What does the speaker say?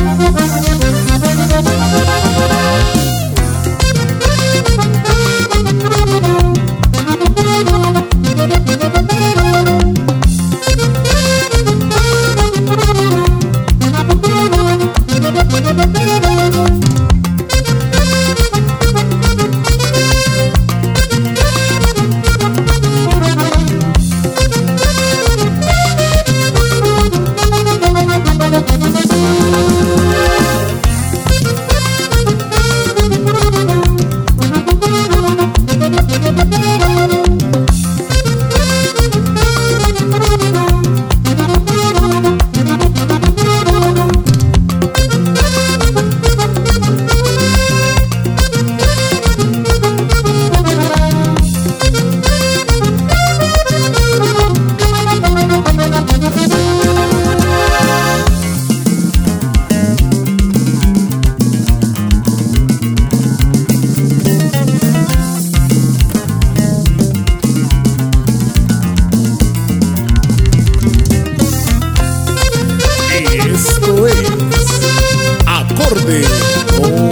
Esto es Bom